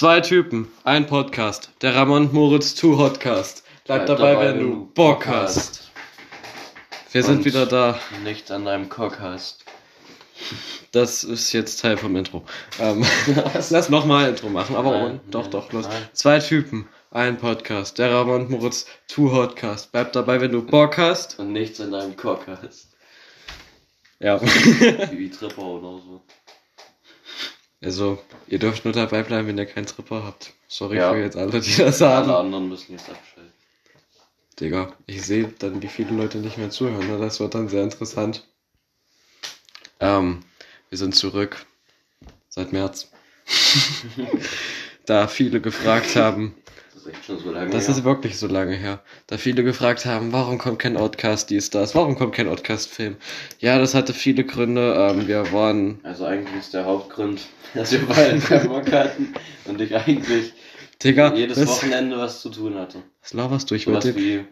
Zwei Typen, ein Podcast. Der Ramon Moritz Two Hotcast. Bleib, dabei, wenn du Bock hast. Wir sind wieder da. Nicht an deinem Cock hast. Das ist jetzt Teil vom Intro. Ähm, lass nochmal Intro machen, aber Nein, ohne. Doch, nein, doch, los. nein. Zwei Typen, ein Podcast. Der Ramon Moritz Two Hotcast. Bleib dabei, wenn du Bock hast. Und nichts an deinem Cock hast. Ja. Wie wie Tripper oder so. Also, ihr dürft nur dabei bleiben, wenn ihr keinen Tripper habt. Sorry Ja. für jetzt alle, die das Alle haben. anderen müssen jetzt abschalten. Digga, ich sehe dann, wie viele Leute nicht mehr zuhören. Ne? Das wird dann sehr interessant. Ähm, wir sind zurück. Seit März. da viele gefragt haben, ist echt schon so lange das her. ist wirklich so lange her, da viele gefragt haben, warum kommt kein Outcast, dies, das, warum kommt kein Outcast-Film? Ja, das hatte viele Gründe. Ähm, wir waren, Also eigentlich ist der Hauptgrund, dass wir beide keinen Bock hatten und ich eigentlich Digga, jedes was, Wochenende was zu tun hatte. was laberst du? Ich wollte wie,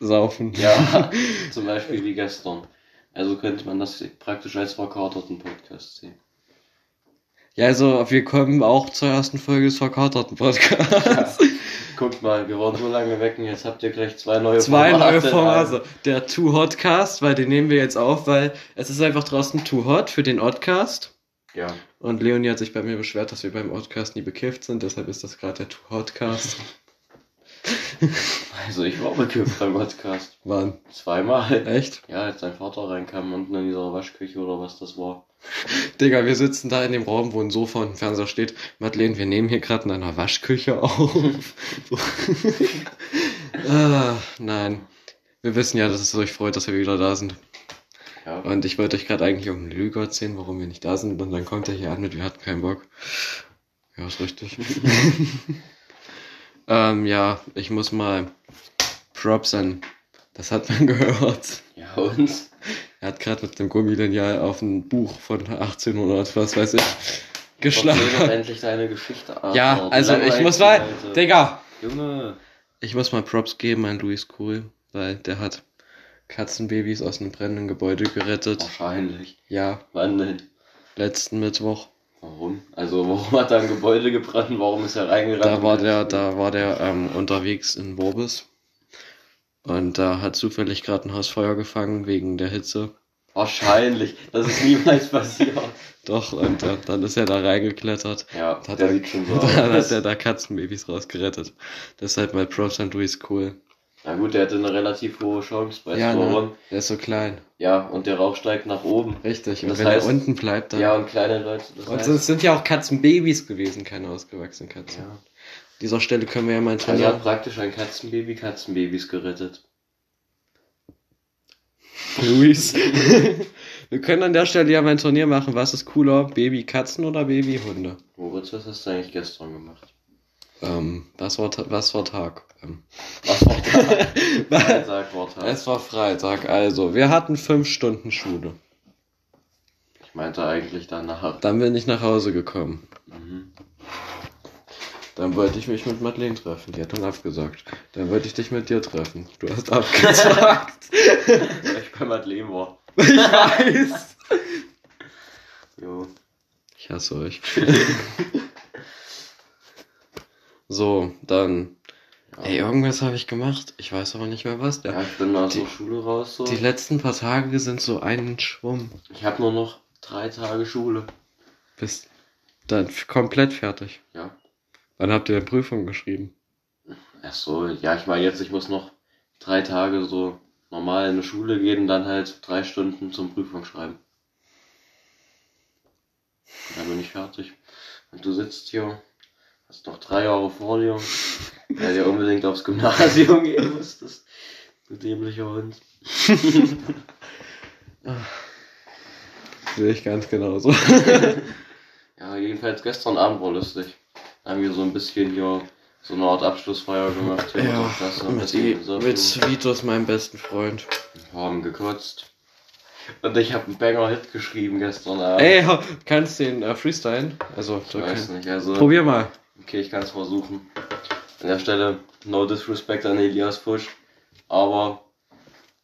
saufen. ja, zum Beispiel wie gestern. Also könnte man das praktisch als verkaterten Podcast sehen. Ja, also wir kommen auch zur ersten Folge des verkaterten Podcasts. Guckt mal, wir waren so lange weg und jetzt habt ihr gleich zwei neue Zwei neue Formate. Formate. Der Too Hotcast, weil den nehmen wir jetzt auf, weil es ist einfach draußen Too Hot für den Oddcast. Ja, Und Leonie hat sich bei mir beschwert, dass wir beim Oddcast nie bekifft sind, deshalb ist das gerade der Too Hotcast. also ich war bekifft beim Podcast. Wann? Zweimal. Echt? Ja, als dein Vater reinkam unten in dieser Waschküche oder was das war. Digga, wir sitzen da in dem Raum, wo ein Sofa und ein Fernseher steht. Madeleine, wir nehmen hier gerade in einer Waschküche auf. ah, nein. Wir wissen ja, dass es euch freut, dass wir wieder da sind. Ja. Und ich wollte euch gerade eigentlich um Lüge erzählen, warum wir nicht da sind. Und dann kommt er hier an mit, wir hatten keinen Bock. Ja, ist richtig. Ähm, ja, ich muss mal Props an. Das hat man gehört. Ja, und? Er hat gerade mit dem Gummilineal auf ein Buch von 1800, was weiß ich, geschlagen. endlich deine Geschichte. Alter. Ja, Du also ich muss mal, Leute. Digga, Junge. ich muss mal Props geben an Luis Cool, weil der hat Katzenbabys aus einem brennenden Gebäude gerettet. Wahrscheinlich. Ja, Wann denn? letzten Mittwoch. Warum? Also, warum hat er ein Gebäude gebrannt? Warum ist er reingerannt? Da war der, da war der ähm, unterwegs in Worbis. Und da hat zufällig gerade ein Hausfeuer gefangen wegen der Hitze. Wahrscheinlich. Das ist niemals passiert. Doch, und äh, dann ist er da reingeklettert. Ja, Hat der er- sieht schon so Dann aus. hat er da Katzenbabys rausgerettet. Deshalb mal Props an Luis cool. Na gut, der hatte eine relativ hohe Chance bei Ja, ne? Der ist so klein. Ja, und der Rauch steigt nach oben. Richtig. Und Das wenn heißt- er unten bleibt, dann. Ja, und kleine Leute. Das und heißt, es sind ja auch Katzenbabys gewesen, keine ausgewachsenen Katzen. ja. An dieser Stelle können wir ja mal ein Also er Turnier. hat praktisch ein Katzenbaby Katzenbabys gerettet. Luis. wir können an der Stelle ja mal ein Turnier machen. Was ist cooler? Babykatzen oder Babyhunde? Moritz, was hast du eigentlich gestern gemacht? Ähm, was war, was war Tag? Ähm, Was war Tag? Freitag war Tag. es war Freitag, also wir hatten fünf Stunden Schule. Ich meinte eigentlich danach. Dann bin ich nach Hause gekommen. Mhm. Dann wollte ich mich mit Madeleine treffen. Die hat dann abgesagt. Dann wollte ich dich mit dir treffen. Du hast abgesagt. Weil ich bei Madeleine war. ich weiß. Jo. Ich hasse euch. so, dann. Ja. Ey, irgendwas habe ich gemacht. Ich weiß aber nicht mehr was. ja, Der, ich bin aus Die- der Schule raus so. die letzten paar Tage sind so ein Schwumm. Ich habe nur noch drei Tage Schule. Bist dann komplett fertig. Ja. Wann habt ihr Prüfung geschrieben? Ach so, ja, ich meine jetzt, ich muss noch drei Tage so normal in die Schule gehen und dann halt drei Stunden zum Prüfung schreiben. Und dann bin ich fertig. Und du sitzt hier, hast noch drei Jahre vor dir, weil du unbedingt aufs Gymnasium gehen musstest. Du dämlicher Hund. Sehe ich ganz genauso. Ja, jedenfalls gestern Abend war lustig. Da haben wir so ein bisschen hier so eine Art Abschlussfeier gemacht hier ja, Klasse. Mit, gesoffen. mit Vitos, meinem besten Freund. haben gekotzt. Und ich habe einen Banger-Hit geschrieben gestern Abend. Ey, kannst den äh, freestylen? Also, ich du weiß nicht, also. probier mal. Okay, ich kann es versuchen. An der Stelle, no disrespect an Elias Fusch, aber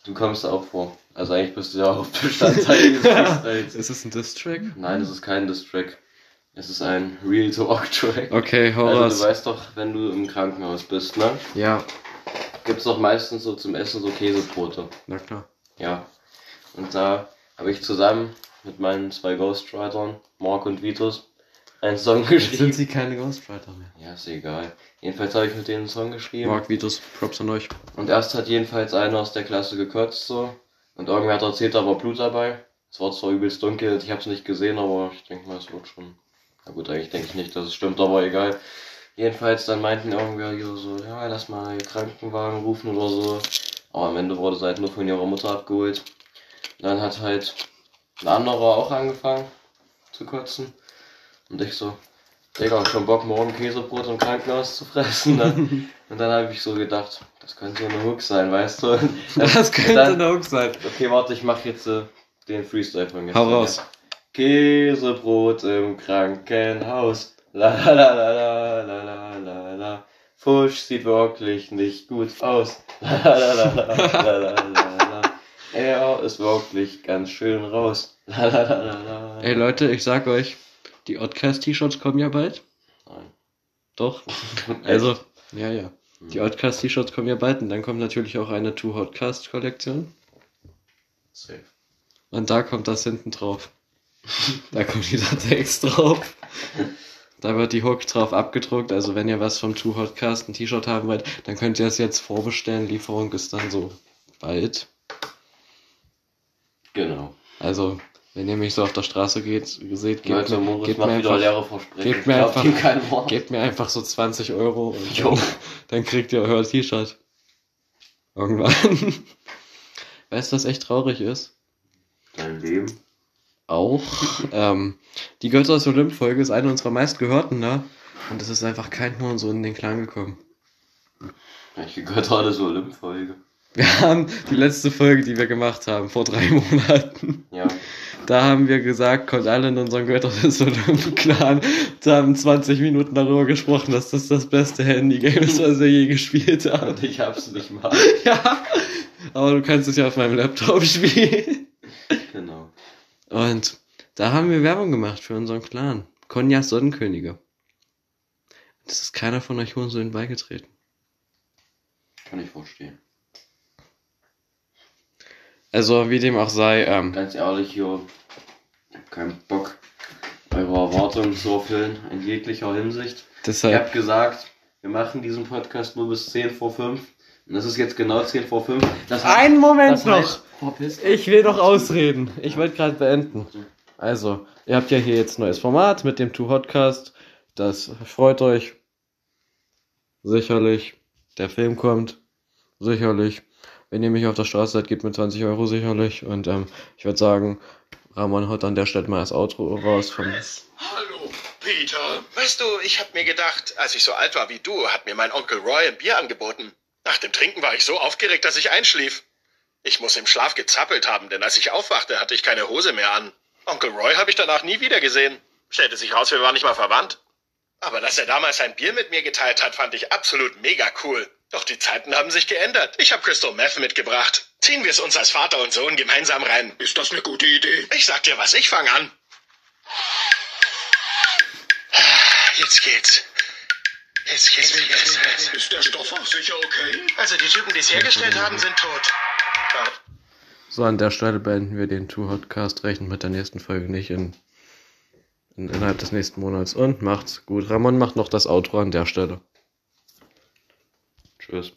du kommst auch vor. Also eigentlich bist du ja auch Bestandteil dieses Freestyles. Ist es ein Diss-Track? Nein, das ist kein Diss-Track. Es ist ein Real Talk Track. Okay, hau Also raus. du weißt doch, wenn du im Krankenhaus bist, ne? Ja, Gibt's doch meistens so zum Essen so Käsebrote. na klar. Ja. Und da habe ich zusammen mit meinen zwei Ghostwritern, Mark und Vitus, einen Song Jetzt geschrieben. sind sie keine Ghostwriter mehr. Ja, ist egal. Jedenfalls habe ich mit denen einen Song geschrieben. Mark Vitus, Props an euch. Und erst hat jedenfalls einer aus der Klasse gekotzt so. Und irgendwer hat erzählt, da war Blut dabei. Es war zwar übelst dunkel, ich habe es nicht gesehen, aber ich denke mal, es wird schon. Na gut, eigentlich denke ich nicht, dass es stimmt, aber egal. Jedenfalls dann meinten irgendwer hier so, ja, lass mal Krankenwagen rufen oder so. Aber am Ende wurde es halt nur von ihrer Mutter abgeholt. Dann hat halt ein anderer auch angefangen zu kotzen. Und ich so, Digga, schon Bock, morgen Käsebrot im Krankenhaus zu fressen. Ne? und dann habe ich so gedacht, das könnte ja eine Hook sein, weißt du? das, das könnte dann, eine Hook sein. Okay, warte, ich mache jetzt äh, den Freestyle von gestern. Hau raus. Käsebrot im Krankenhaus. La la la la la la la la. Fusch sieht wirklich nicht gut aus. La la la la la la la. Er ist wirklich ganz schön raus. La la la la la. Ey Leute, ich sag euch, die Oddcast-T-Shirts kommen ja bald. Nein. Doch. Also, ja, ja. Die Oddcast-T-Shirts kommen ja bald und dann kommt natürlich auch eine Two Hotcast-Kollektion. Safe. Und da kommt das hinten drauf. Da kommt dieser Text drauf. Da wird die Hook drauf abgedruckt. Also wenn ihr was vom Two Hotcast ein T-Shirt haben wollt, dann könnt ihr es jetzt vorbestellen. Lieferung ist dann so bald. Genau. Also, wenn ihr mich so auf der Straße geht, seht, gebt Leute, mir, gebt mir einfach, gebt mir einfach- gebt mir einfach so 20 Euro und dann, dann kriegt ihr euer T-Shirt. Irgendwann. Weißt du, was echt traurig ist? Dein Leben. auch. ähm, die Götter des Olymp-Folge ist eine unserer meistgehörten, ne? Und es ist einfach kein Horn so in den Klang gekommen. Ich gehört heute so Olymp-Folge. Wir haben die letzte Folge, die wir gemacht haben, vor drei Monaten. Ja. Da haben wir gesagt, kommt alle in unseren Götter Olymp-Clan. Da haben 20 Minuten darüber gesprochen, dass das das beste Handy-Game ist, was wir je gespielt haben. Und ich hab's nicht mal. Ja, aber du kannst es ja auf meinem Laptop spielen. Genau. Und da haben wir Werbung gemacht für unseren Clan. Konja Sonnenkönige. Das ist keiner von euch Hurensöhnen beigetreten. Kann ich verstehen. Also, wie dem auch sei, ähm, Ganz ehrlich, hier, ich hab keinen Bock, eure Erwartungen zu erfüllen, in jeglicher Hinsicht. Ich deshalb, hab gesagt, wir machen diesen Podcast nur bis 10 vor 5. Und das ist jetzt genau 10 vor 5. Das heißt- Einen Moment das heißt, dich. Ich will noch ausreden. Ich wollte gerade beenden. Also, ihr habt ja hier jetzt ein neues Format mit dem Two Hotcast. Das freut euch. Sicherlich. Der Film kommt. Sicherlich. Wenn ihr mich auf der Straße seid, gebt mir 20 Euro sicherlich. Und ähm, ich würde sagen, Ramon haut an der Stelle mal das Outro raus vom. Hallo, Peter. Weißt du, ich hab mir gedacht, als ich so alt war wie du, hat mir mein Onkel Roy ein Bier angeboten. Nach dem Trinken war ich so aufgeregt, dass ich einschlief. Ich muss im Schlaf gezappelt haben, denn als ich aufwachte, hatte ich keine Hose mehr an. Onkel Roy habe ich danach nie wieder gesehen. Stellte sich raus, wir waren nicht mal verwandt. Aber dass er damals ein Bier mit mir geteilt hat, fand ich absolut mega cool. Doch die Zeiten haben sich geändert. Ich habe Crystal Meth mitgebracht. Ziehen wir es uns als Vater und Sohn gemeinsam rein. Ist das eine gute Idee? Ich sag dir was, ich fange an. Jetzt geht's. Jetzt geht's mir besser. Ist der Stoff auch sicher okay? Also die Typen, die es hergestellt haben, sind tot. Ja. So, an der Stelle beenden wir den Two Hotcast. Rechnen mit der nächsten Folge nicht in, in, innerhalb des nächsten Monats. Und macht's gut. Ramon macht noch das Outro an der Stelle. Tschüss.